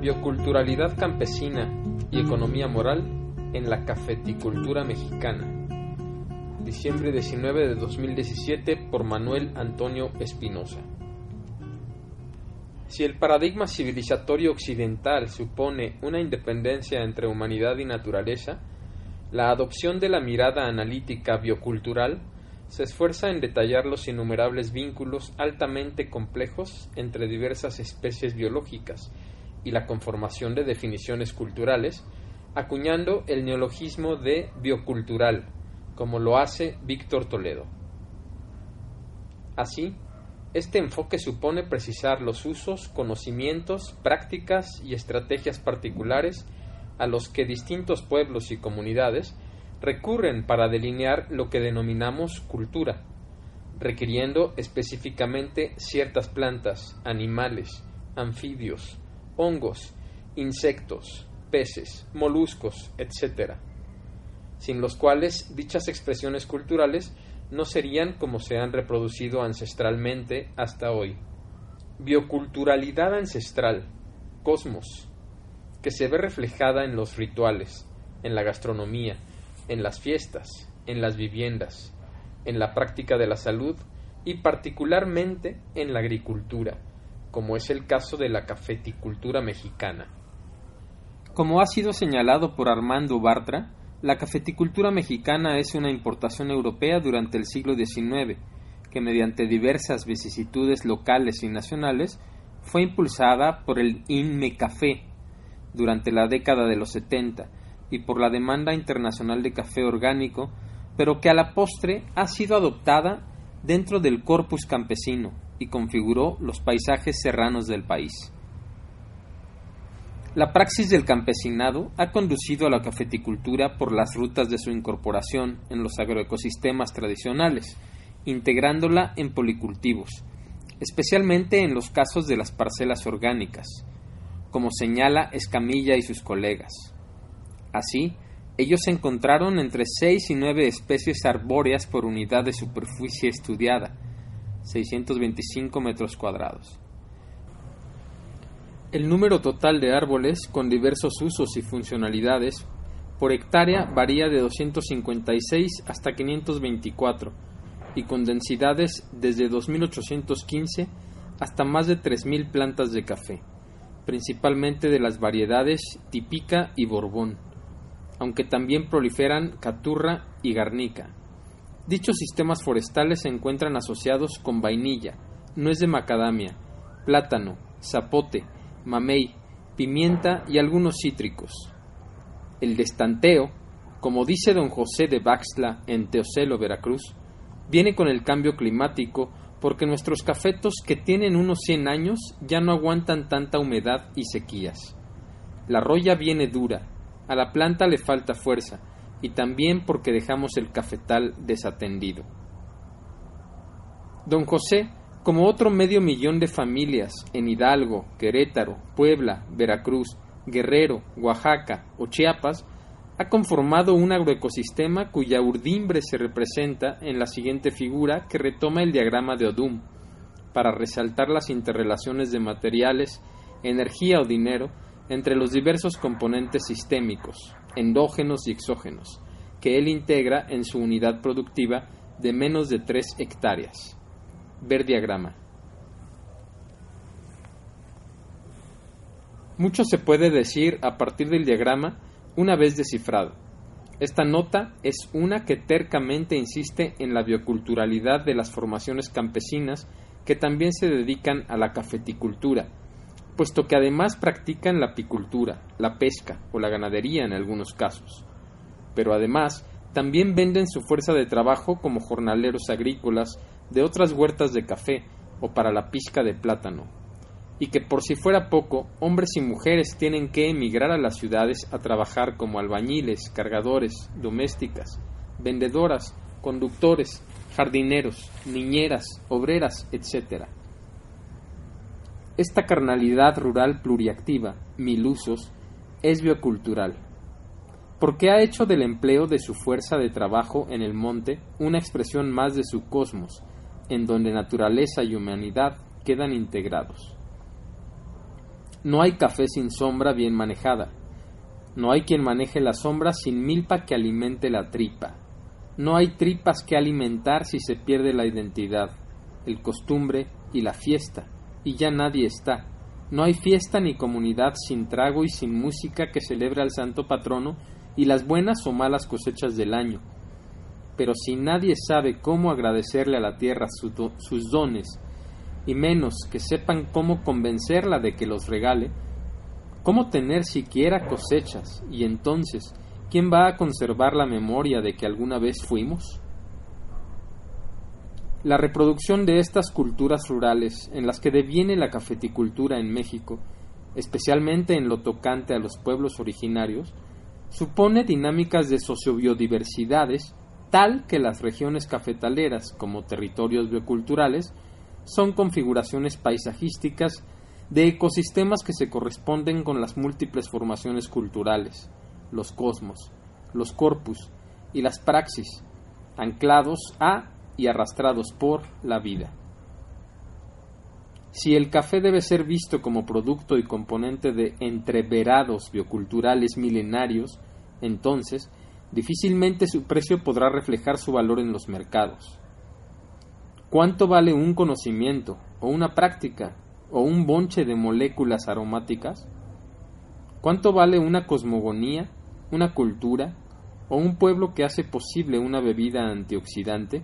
Bioculturalidad campesina y economía moral en la cafeticultura mexicana. Diciembre 19 de 2017 por Manuel Antonio Espinosa. Si el paradigma civilizatorio occidental supone una independencia entre humanidad y naturaleza, la adopción de la mirada analítica biocultural se esfuerza en detallar los innumerables vínculos altamente complejos entre diversas especies biológicas y la conformación de definiciones culturales, acuñando el neologismo de biocultural, como lo hace Víctor Toledo. Así, este enfoque supone precisar los usos, conocimientos, prácticas y estrategias particulares a los que distintos pueblos y comunidades recurren para delinear lo que denominamos cultura, requiriendo específicamente ciertas plantas, animales, anfibios, hongos, insectos, peces, moluscos, etc., sin los cuales dichas expresiones culturales no serían como se han reproducido ancestralmente hasta hoy. Bioculturalidad ancestral, cosmos, que se ve reflejada en los rituales, en la gastronomía, en las fiestas, en las viviendas, en la práctica de la salud y particularmente en la agricultura, como es el caso de la cafeticultura mexicana. Como ha sido señalado por Armando Bartra, la cafeticultura mexicana es una importación europea durante el siglo XIX, que mediante diversas vicisitudes locales y nacionales fue impulsada por el INME Café durante la década de los 70 y por la demanda internacional de café orgánico, pero que a la postre ha sido adoptada dentro del corpus campesino y configuró los paisajes serranos del país. La praxis del campesinado ha conducido a la cafeticultura por las rutas de su incorporación en los agroecosistemas tradicionales, integrándola en policultivos, especialmente en los casos de las parcelas orgánicas, como señala Escamilla y sus colegas. Así, ellos encontraron entre seis y nueve especies arbóreas por unidad de superficie estudiada, 625 metros cuadrados. El número total de árboles con diversos usos y funcionalidades por hectárea varía de 256 hasta 524 y con densidades desde 2815 hasta más de 3000 plantas de café, principalmente de las variedades típica y borbón, aunque también proliferan caturra y garnica. Dichos sistemas forestales se encuentran asociados con vainilla, nuez de macadamia, plátano, zapote, mamey, pimienta y algunos cítricos. El destanteo, como dice don José de Baxla en Teocelo, Veracruz, viene con el cambio climático porque nuestros cafetos que tienen unos 100 años ya no aguantan tanta humedad y sequías. La roya viene dura, a la planta le falta fuerza y también porque dejamos el cafetal desatendido. Don José como otro medio millón de familias en Hidalgo, Querétaro, Puebla, Veracruz, Guerrero, Oaxaca o Chiapas, ha conformado un agroecosistema cuya urdimbre se representa en la siguiente figura que retoma el diagrama de Odum, para resaltar las interrelaciones de materiales, energía o dinero entre los diversos componentes sistémicos, endógenos y exógenos, que él integra en su unidad productiva de menos de 3 hectáreas. Ver diagrama. Mucho se puede decir a partir del diagrama una vez descifrado. Esta nota es una que tercamente insiste en la bioculturalidad de las formaciones campesinas que también se dedican a la cafeticultura, puesto que además practican la apicultura, la pesca o la ganadería en algunos casos. Pero además también venden su fuerza de trabajo como jornaleros agrícolas de otras huertas de café o para la pizca de plátano. y que por si fuera poco, hombres y mujeres tienen que emigrar a las ciudades a trabajar como albañiles, cargadores, domésticas, vendedoras, conductores, jardineros, niñeras, obreras, etc. Esta carnalidad rural pluriactiva, mil usos, es biocultural, porque ha hecho del empleo de su fuerza de trabajo en el monte una expresión más de su cosmos, en donde naturaleza y humanidad quedan integrados. No hay café sin sombra bien manejada. No hay quien maneje la sombra sin milpa que alimente la tripa. No hay tripas que alimentar si se pierde la identidad, el costumbre y la fiesta, y ya nadie está. No hay fiesta ni comunidad sin trago y sin música que celebre al santo patrono y las buenas o malas cosechas del año. Pero si nadie sabe cómo agradecerle a la tierra sus dones, y menos que sepan cómo convencerla de que los regale, cómo tener siquiera cosechas, y entonces ¿quién va a conservar la memoria de que alguna vez fuimos? La reproducción de estas culturas rurales en las que deviene la cafeticultura en México, especialmente en lo tocante a los pueblos originarios, supone dinámicas de sociobiodiversidades tal que las regiones cafetaleras como territorios bioculturales son configuraciones paisajísticas de ecosistemas que se corresponden con las múltiples formaciones culturales, los cosmos, los corpus y las praxis, anclados a y arrastrados por la vida. Si el café debe ser visto como producto y componente de entreverados bioculturales milenarios, entonces difícilmente su precio podrá reflejar su valor en los mercados. ¿Cuánto vale un conocimiento, o una práctica, o un bonche de moléculas aromáticas? ¿Cuánto vale una cosmogonía una cultura o un pueblo que hace posible una bebida antioxidante?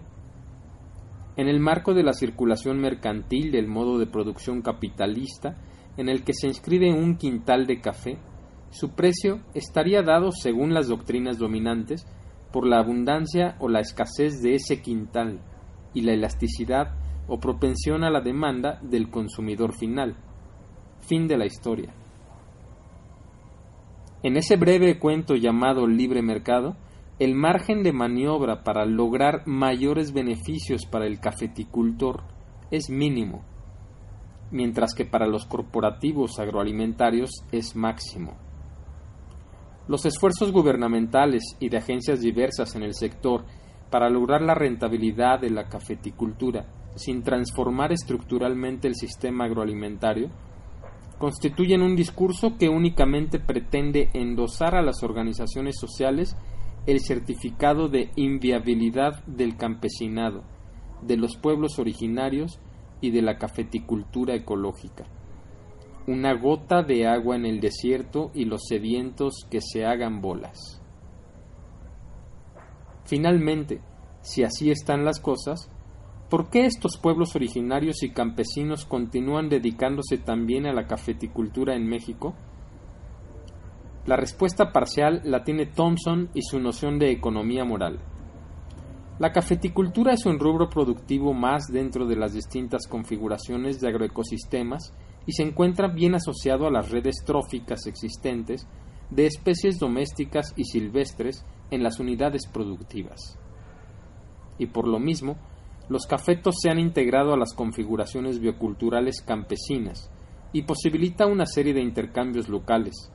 En el marco de la circulación mercantil del modo de producción capitalista en el que se inscribe un quintal de café, su precio estaría dado según las doctrinas dominantes por la abundancia o la escasez de ese quintal y la elasticidad o propensión a la demanda del consumidor final. Fin de la historia. En ese breve cuento llamado libre mercado, el margen de maniobra para lograr mayores beneficios para el cafeticultor es mínimo, mientras que para los corporativos agroalimentarios es máximo. Los esfuerzos gubernamentales y de agencias diversas en el sector para lograr la rentabilidad de la cafeticultura sin transformar estructuralmente el sistema agroalimentario constituyen un discurso que únicamente pretende endosar a las organizaciones sociales el certificado de inviabilidad del campesinado, de los pueblos originarios y de la cafeticultura ecológica. Una gota de agua en el desierto y los sedientos que se hagan bolas. Finalmente, si así están las cosas, ¿Por qué estos pueblos originarios y campesinos continúan dedicándose también a la cafeticultura en México? La respuesta parcial la tiene Thompson y su noción de economía moral. La cafeticultura es un rubro productivo más dentro de las distintas configuraciones de agroecosistemas y se encuentra bien asociado a las redes tróficas existentes de especies domésticas y silvestres en las unidades productivas. Y por lo mismo, los cafetos se han integrado a las configuraciones bioculturales campesinas y posibilita una serie de intercambios locales,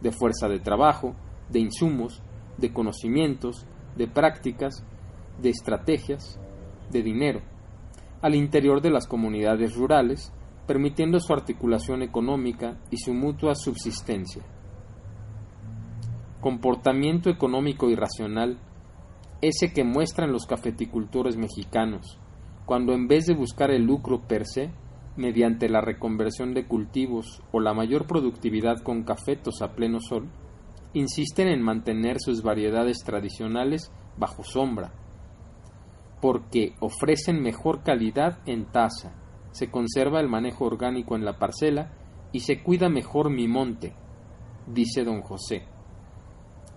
de fuerza de trabajo, de insumos, de conocimientos, de prácticas, de estrategias, de dinero, al interior de las comunidades rurales, permitiendo su articulación económica y su mutua subsistencia. Comportamiento económico y racional ese que muestran los cafeticultores mexicanos, cuando en vez de buscar el lucro per se, mediante la reconversión de cultivos o la mayor productividad con cafetos a pleno sol, insisten en mantener sus variedades tradicionales bajo sombra, porque ofrecen mejor calidad en taza, se conserva el manejo orgánico en la parcela y se cuida mejor mi monte, dice don José.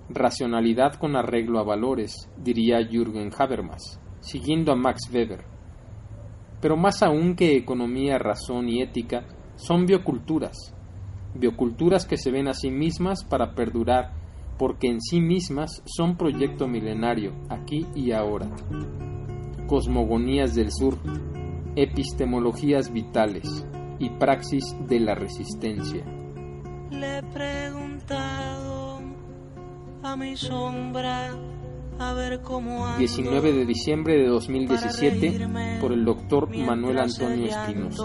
Racionalidad con arreglo a valores, diría Jürgen Habermas, siguiendo a Max Weber. Pero más aún que economía, razón y ética, Son bioculturas, bioculturas que se ven a sí mismas para perdurar, porque en sí mismas son proyecto milenario, aquí y ahora. Cosmogonías del Sur, epistemologías vitales y praxis de la resistencia. Le he preguntado a mi sombra 19 de diciembre de 2017 para reírme por el doctor Manuel Antonio Espinosa.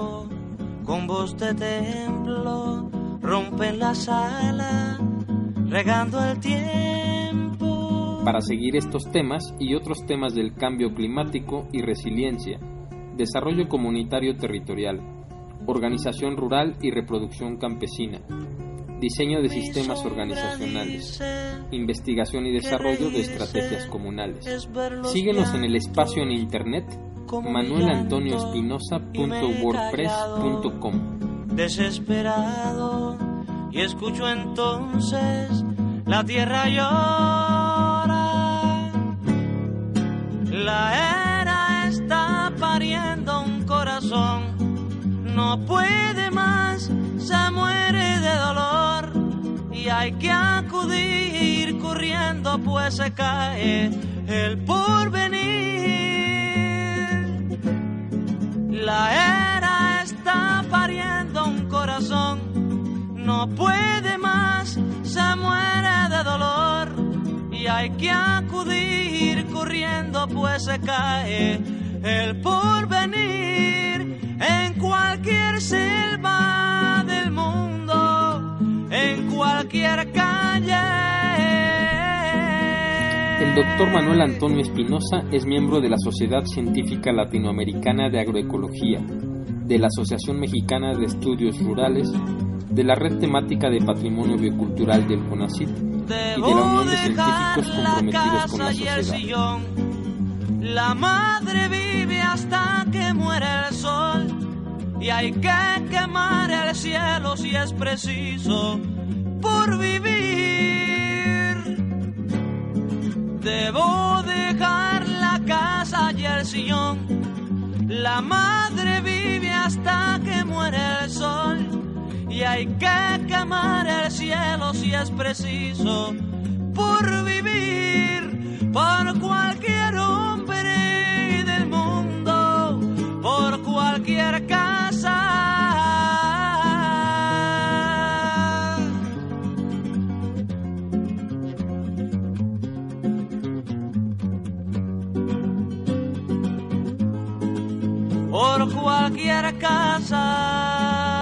Con voz de templo rompen la sala, regando el tiempo. Para seguir estos temas y otros temas del cambio climático y resiliencia, desarrollo comunitario territorial, organización rural y reproducción campesina, diseño de sistemas organizacionales, investigación y desarrollo de estrategias comunales. Síguenos en el espacio en internet manuelantonioespinosa.wordpress.com. desesperado y escucho entonces la tierra llora. La era está pariendo un corazón, no puede más, dolor y hay que acudir corriendo pues se cae el porvenir. La era está pariendo un corazón, no puede más, se muere de dolor y hay que acudir corriendo pues se cae el porvenir en cualquier selva cualquier calle. El doctor Manuel Antonio Espinosa es miembro de la Sociedad Científica Latinoamericana de Agroecología, de la Asociación Mexicana de Estudios Rurales, de la Red Temática de Patrimonio Biocultural del CONACYT y de la Unión de Científicos comprometidos con la sociedad. La madre vive hasta que muere el sol y hay que quemar el cielo si es preciso por vivir. Debo dejar la casa y el sillón. La madre vive hasta que muere el sol y hay que quemar el cielo si es preciso por vivir por cualquier por cualquier casa.